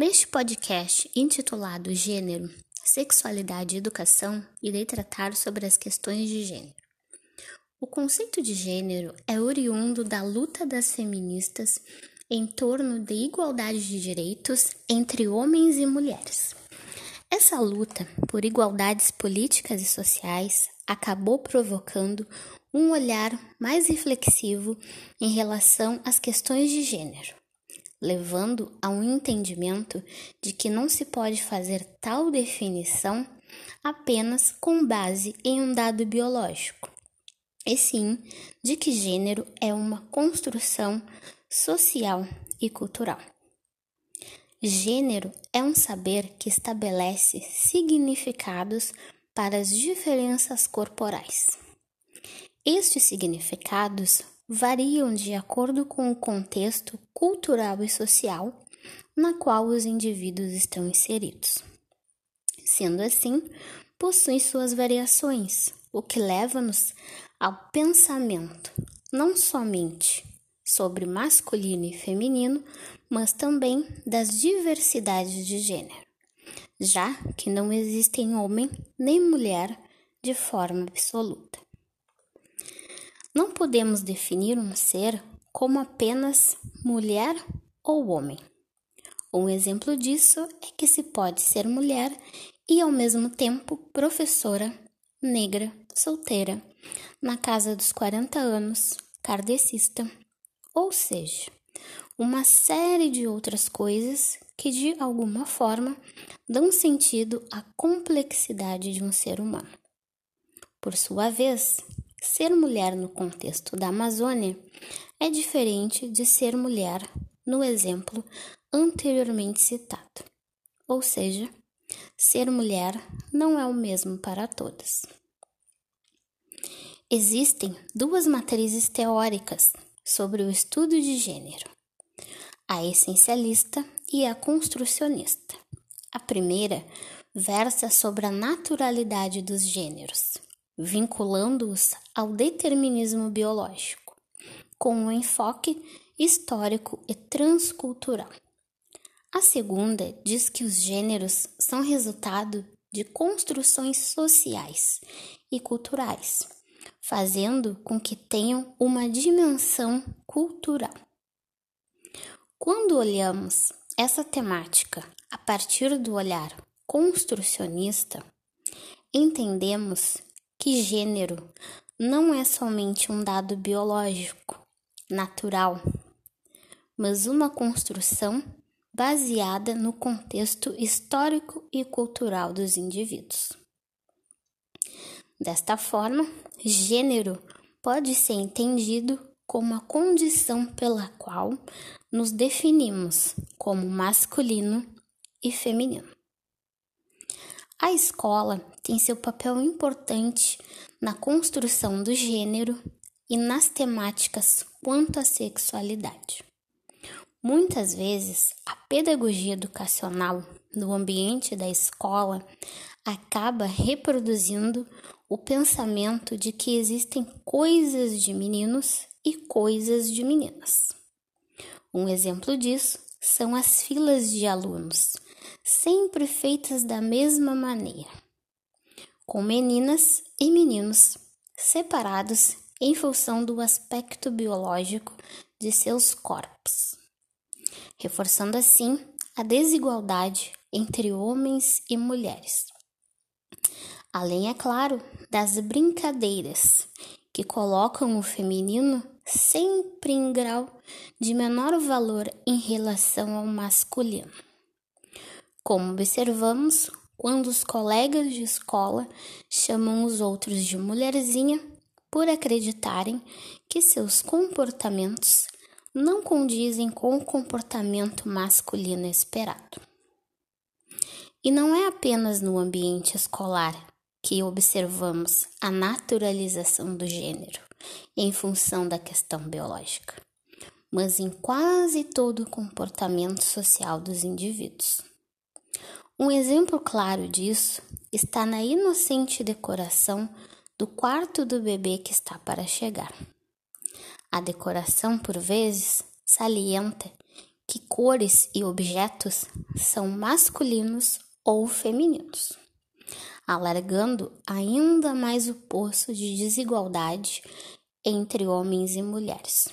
Neste podcast intitulado Gênero, Sexualidade e Educação, irei tratar sobre as questões de gênero. O conceito de gênero é oriundo da luta das feministas em torno de igualdade de direitos entre homens e mulheres. Essa luta por igualdades políticas e sociais acabou provocando um olhar mais reflexivo em relação às questões de gênero levando a um entendimento de que não se pode fazer tal definição apenas com base em um dado biológico, e sim de que gênero é uma construção social e cultural. Gênero é um saber que estabelece significados para as diferenças corporais. Estes significados variam de acordo com o contexto cultural e social na qual os indivíduos estão inseridos. Sendo assim, possuem suas variações, o que leva-nos ao pensamento não somente sobre masculino e feminino, mas também das diversidades de gênero, já que não existem homem nem mulher de forma absoluta. Não podemos definir um ser como apenas mulher ou homem. Um exemplo disso é que se pode ser mulher e ao mesmo tempo professora, negra, solteira, na casa dos 40 anos, kardecista, ou seja, uma série de outras coisas que de alguma forma dão sentido à complexidade de um ser humano. Por sua vez, Ser mulher no contexto da Amazônia é diferente de ser mulher no exemplo anteriormente citado. Ou seja, ser mulher não é o mesmo para todas. Existem duas matrizes teóricas sobre o estudo de gênero: a essencialista e a construcionista. A primeira versa sobre a naturalidade dos gêneros vinculando-os ao determinismo biológico, com um enfoque histórico e transcultural. A segunda diz que os gêneros são resultado de construções sociais e culturais, fazendo com que tenham uma dimensão cultural. Quando olhamos essa temática a partir do olhar construcionista, entendemos que gênero não é somente um dado biológico, natural, mas uma construção baseada no contexto histórico e cultural dos indivíduos. Desta forma, gênero pode ser entendido como a condição pela qual nos definimos como masculino e feminino. A escola tem seu papel importante na construção do gênero e nas temáticas quanto à sexualidade. Muitas vezes, a pedagogia educacional no ambiente da escola acaba reproduzindo o pensamento de que existem coisas de meninos e coisas de meninas. Um exemplo disso são as filas de alunos sempre feitas da mesma maneira, com meninas e meninos separados em função do aspecto biológico de seus corpos, reforçando assim a desigualdade entre homens e mulheres. Além, é claro, das brincadeiras que colocam o feminino sempre em grau de menor valor em relação ao masculino como observamos quando os colegas de escola chamam os outros de mulherzinha por acreditarem que seus comportamentos não condizem com o comportamento masculino esperado. E não é apenas no ambiente escolar que observamos a naturalização do gênero em função da questão biológica, mas em quase todo o comportamento social dos indivíduos. Um exemplo claro disso está na inocente decoração do quarto do bebê que está para chegar. A decoração, por vezes, salienta que cores e objetos são masculinos ou femininos, alargando ainda mais o poço de desigualdade entre homens e mulheres.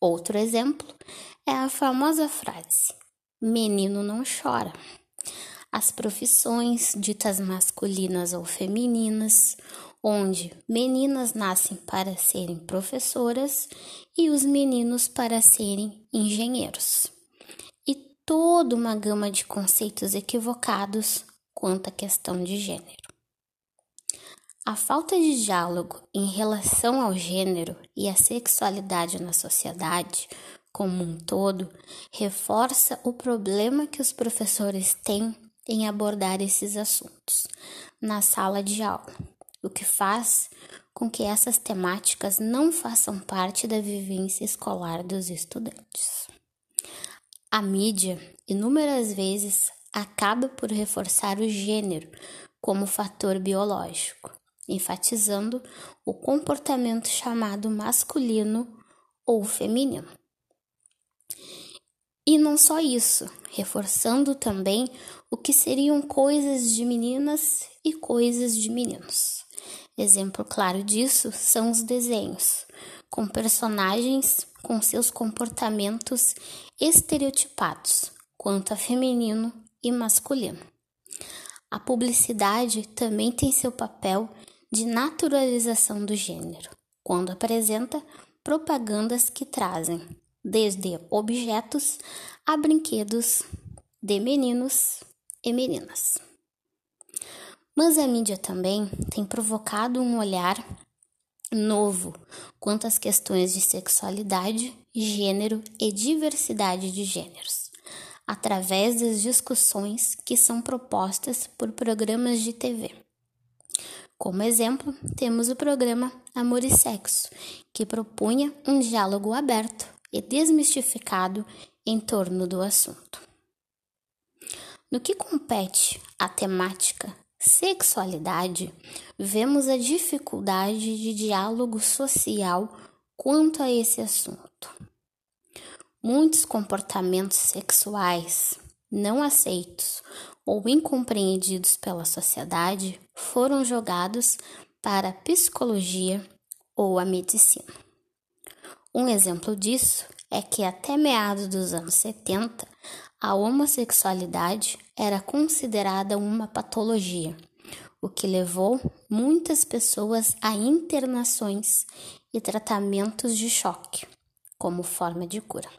Outro exemplo é a famosa frase: menino não chora. As profissões ditas masculinas ou femininas, onde meninas nascem para serem professoras e os meninos para serem engenheiros. E toda uma gama de conceitos equivocados quanto à questão de gênero. A falta de diálogo em relação ao gênero e à sexualidade na sociedade como um todo reforça o problema que os professores têm em abordar esses assuntos na sala de aula, o que faz com que essas temáticas não façam parte da vivência escolar dos estudantes. A mídia, inúmeras vezes, acaba por reforçar o gênero como fator biológico enfatizando o comportamento chamado masculino ou feminino. E não só isso, reforçando também o que seriam coisas de meninas e coisas de meninos. Exemplo claro disso são os desenhos, com personagens com seus comportamentos estereotipados quanto a feminino e masculino. A publicidade também tem seu papel de naturalização do gênero, quando apresenta propagandas que trazem desde objetos a brinquedos de meninos e meninas. Mas a mídia também tem provocado um olhar novo quanto às questões de sexualidade, gênero e diversidade de gêneros, através das discussões que são propostas por programas de TV. Como exemplo, temos o programa Amor e Sexo, que propunha um diálogo aberto e desmistificado em torno do assunto. No que compete à temática sexualidade, vemos a dificuldade de diálogo social quanto a esse assunto. Muitos comportamentos sexuais não aceitos ou incompreendidos pela sociedade foram jogados para a psicologia ou a medicina. Um exemplo disso é que até meados dos anos 70, a homossexualidade era considerada uma patologia, o que levou muitas pessoas a internações e tratamentos de choque como forma de cura.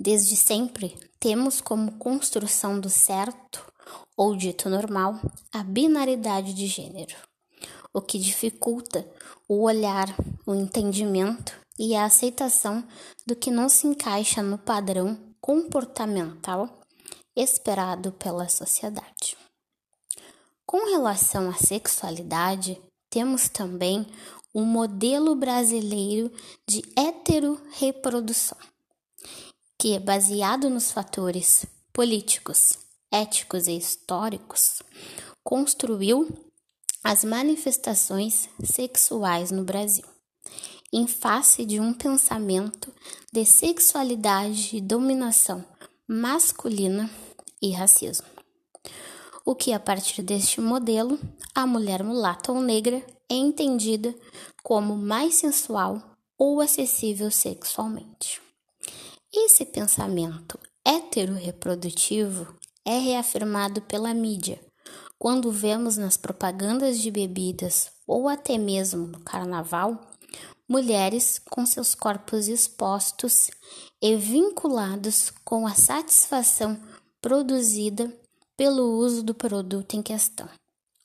Desde sempre, temos como construção do certo, ou dito normal, a binaridade de gênero, o que dificulta o olhar, o entendimento e a aceitação do que não se encaixa no padrão comportamental esperado pela sociedade. Com relação à sexualidade, temos também o modelo brasileiro de heterorreprodução que, baseado nos fatores políticos, éticos e históricos, construiu as manifestações sexuais no Brasil, em face de um pensamento de sexualidade e dominação masculina e racismo. O que, a partir deste modelo, a mulher mulata ou negra é entendida como mais sensual ou acessível sexualmente. Esse pensamento heteroreprodutivo é reafirmado pela mídia quando vemos nas propagandas de bebidas ou até mesmo no carnaval mulheres com seus corpos expostos e vinculados com a satisfação produzida pelo uso do produto em questão,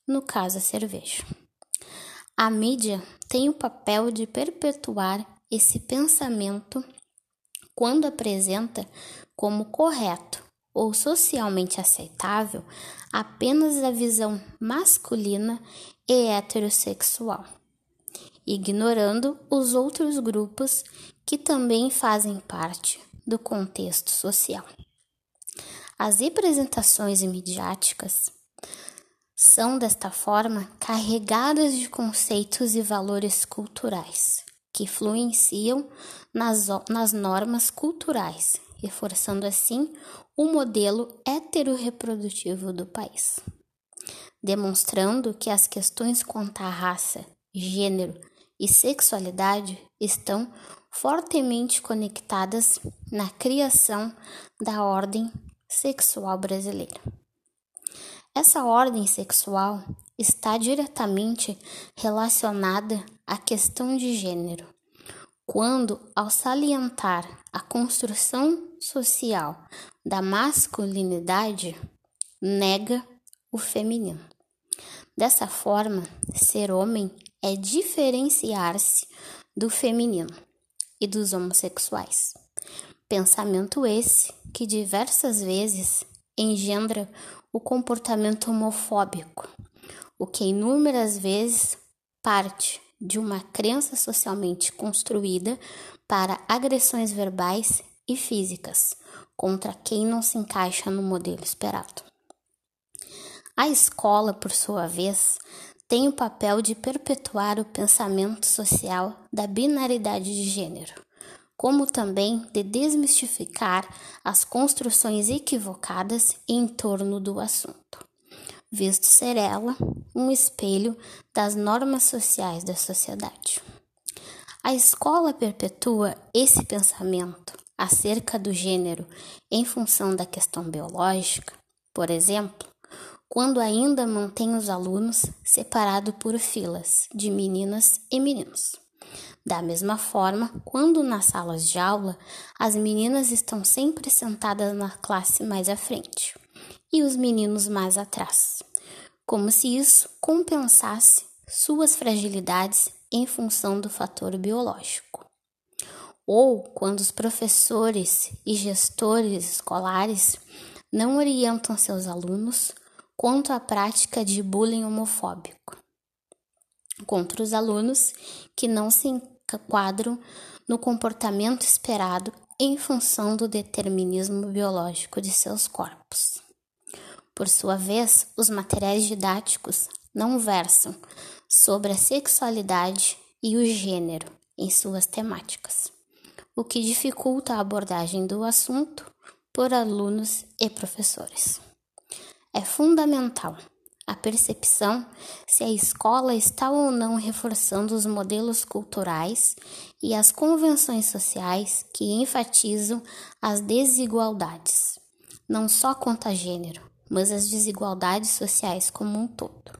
no caso a cerveja. A mídia tem o papel de perpetuar esse pensamento quando apresenta como correto ou socialmente aceitável apenas a visão masculina e heterossexual, ignorando os outros grupos que também fazem parte do contexto social. As representações midiáticas são, desta forma, carregadas de conceitos e valores culturais que influenciam nas, nas normas culturais, reforçando assim o modelo heteroreprodutivo do país, demonstrando que as questões quanto à raça, gênero e sexualidade estão fortemente conectadas na criação da ordem sexual brasileira. Essa ordem sexual está diretamente relacionada à questão de gênero, quando, ao salientar a construção social da masculinidade, nega o feminino. Dessa forma, ser homem é diferenciar-se do feminino e dos homossexuais. Pensamento esse que diversas vezes engendra o comportamento homofóbico, o que inúmeras vezes parte de uma crença socialmente construída para agressões verbais e físicas contra quem não se encaixa no modelo esperado. A escola, por sua vez, tem o papel de perpetuar o pensamento social da binaridade de gênero, como também de desmistificar as construções equivocadas em torno do assunto, visto ser ela um espelho das normas sociais da sociedade. A escola perpetua esse pensamento acerca do gênero em função da questão biológica, por exemplo, quando ainda mantém os alunos separados por filas de meninas e meninos. Da mesma forma, quando nas salas de aula as meninas estão sempre sentadas na classe mais à frente e os meninos mais atrás, como se isso compensasse suas fragilidades em função do fator biológico. Ou quando os professores e gestores escolares não orientam seus alunos quanto à prática de bullying homofóbico contra os alunos que não se enquadram no comportamento esperado em função do determinismo biológico de seus corpos. Por sua vez, os materiais didáticos não versam sobre a sexualidade e o gênero em suas temáticas, o que dificulta a abordagem do assunto por alunos e professores. É fundamental a percepção se a escola está ou não reforçando os modelos culturais e as convenções sociais que enfatizam as desigualdades, não só quanto a gênero, mas as desigualdades sociais como um todo.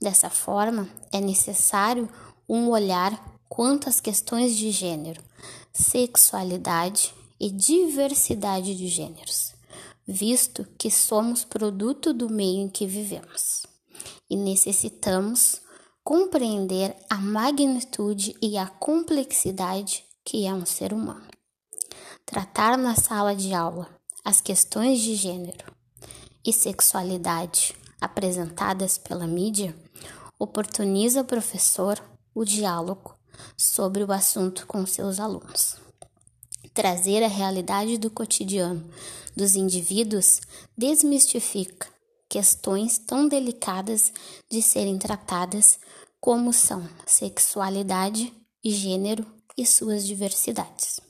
Dessa forma, é necessário um olhar quanto às questões de gênero, sexualidade e diversidade de gêneros visto que somos produto do meio em que vivemos e necessitamos compreender a magnitude e a complexidade que é um ser humano. Tratar na sala de aula as questões de gênero e sexualidade apresentadas pela mídia oportuniza ao professor o diálogo sobre o assunto com seus alunos trazer a realidade do cotidiano dos indivíduos desmistifica questões tão delicadas de serem tratadas como são sexualidade, gênero e suas diversidades.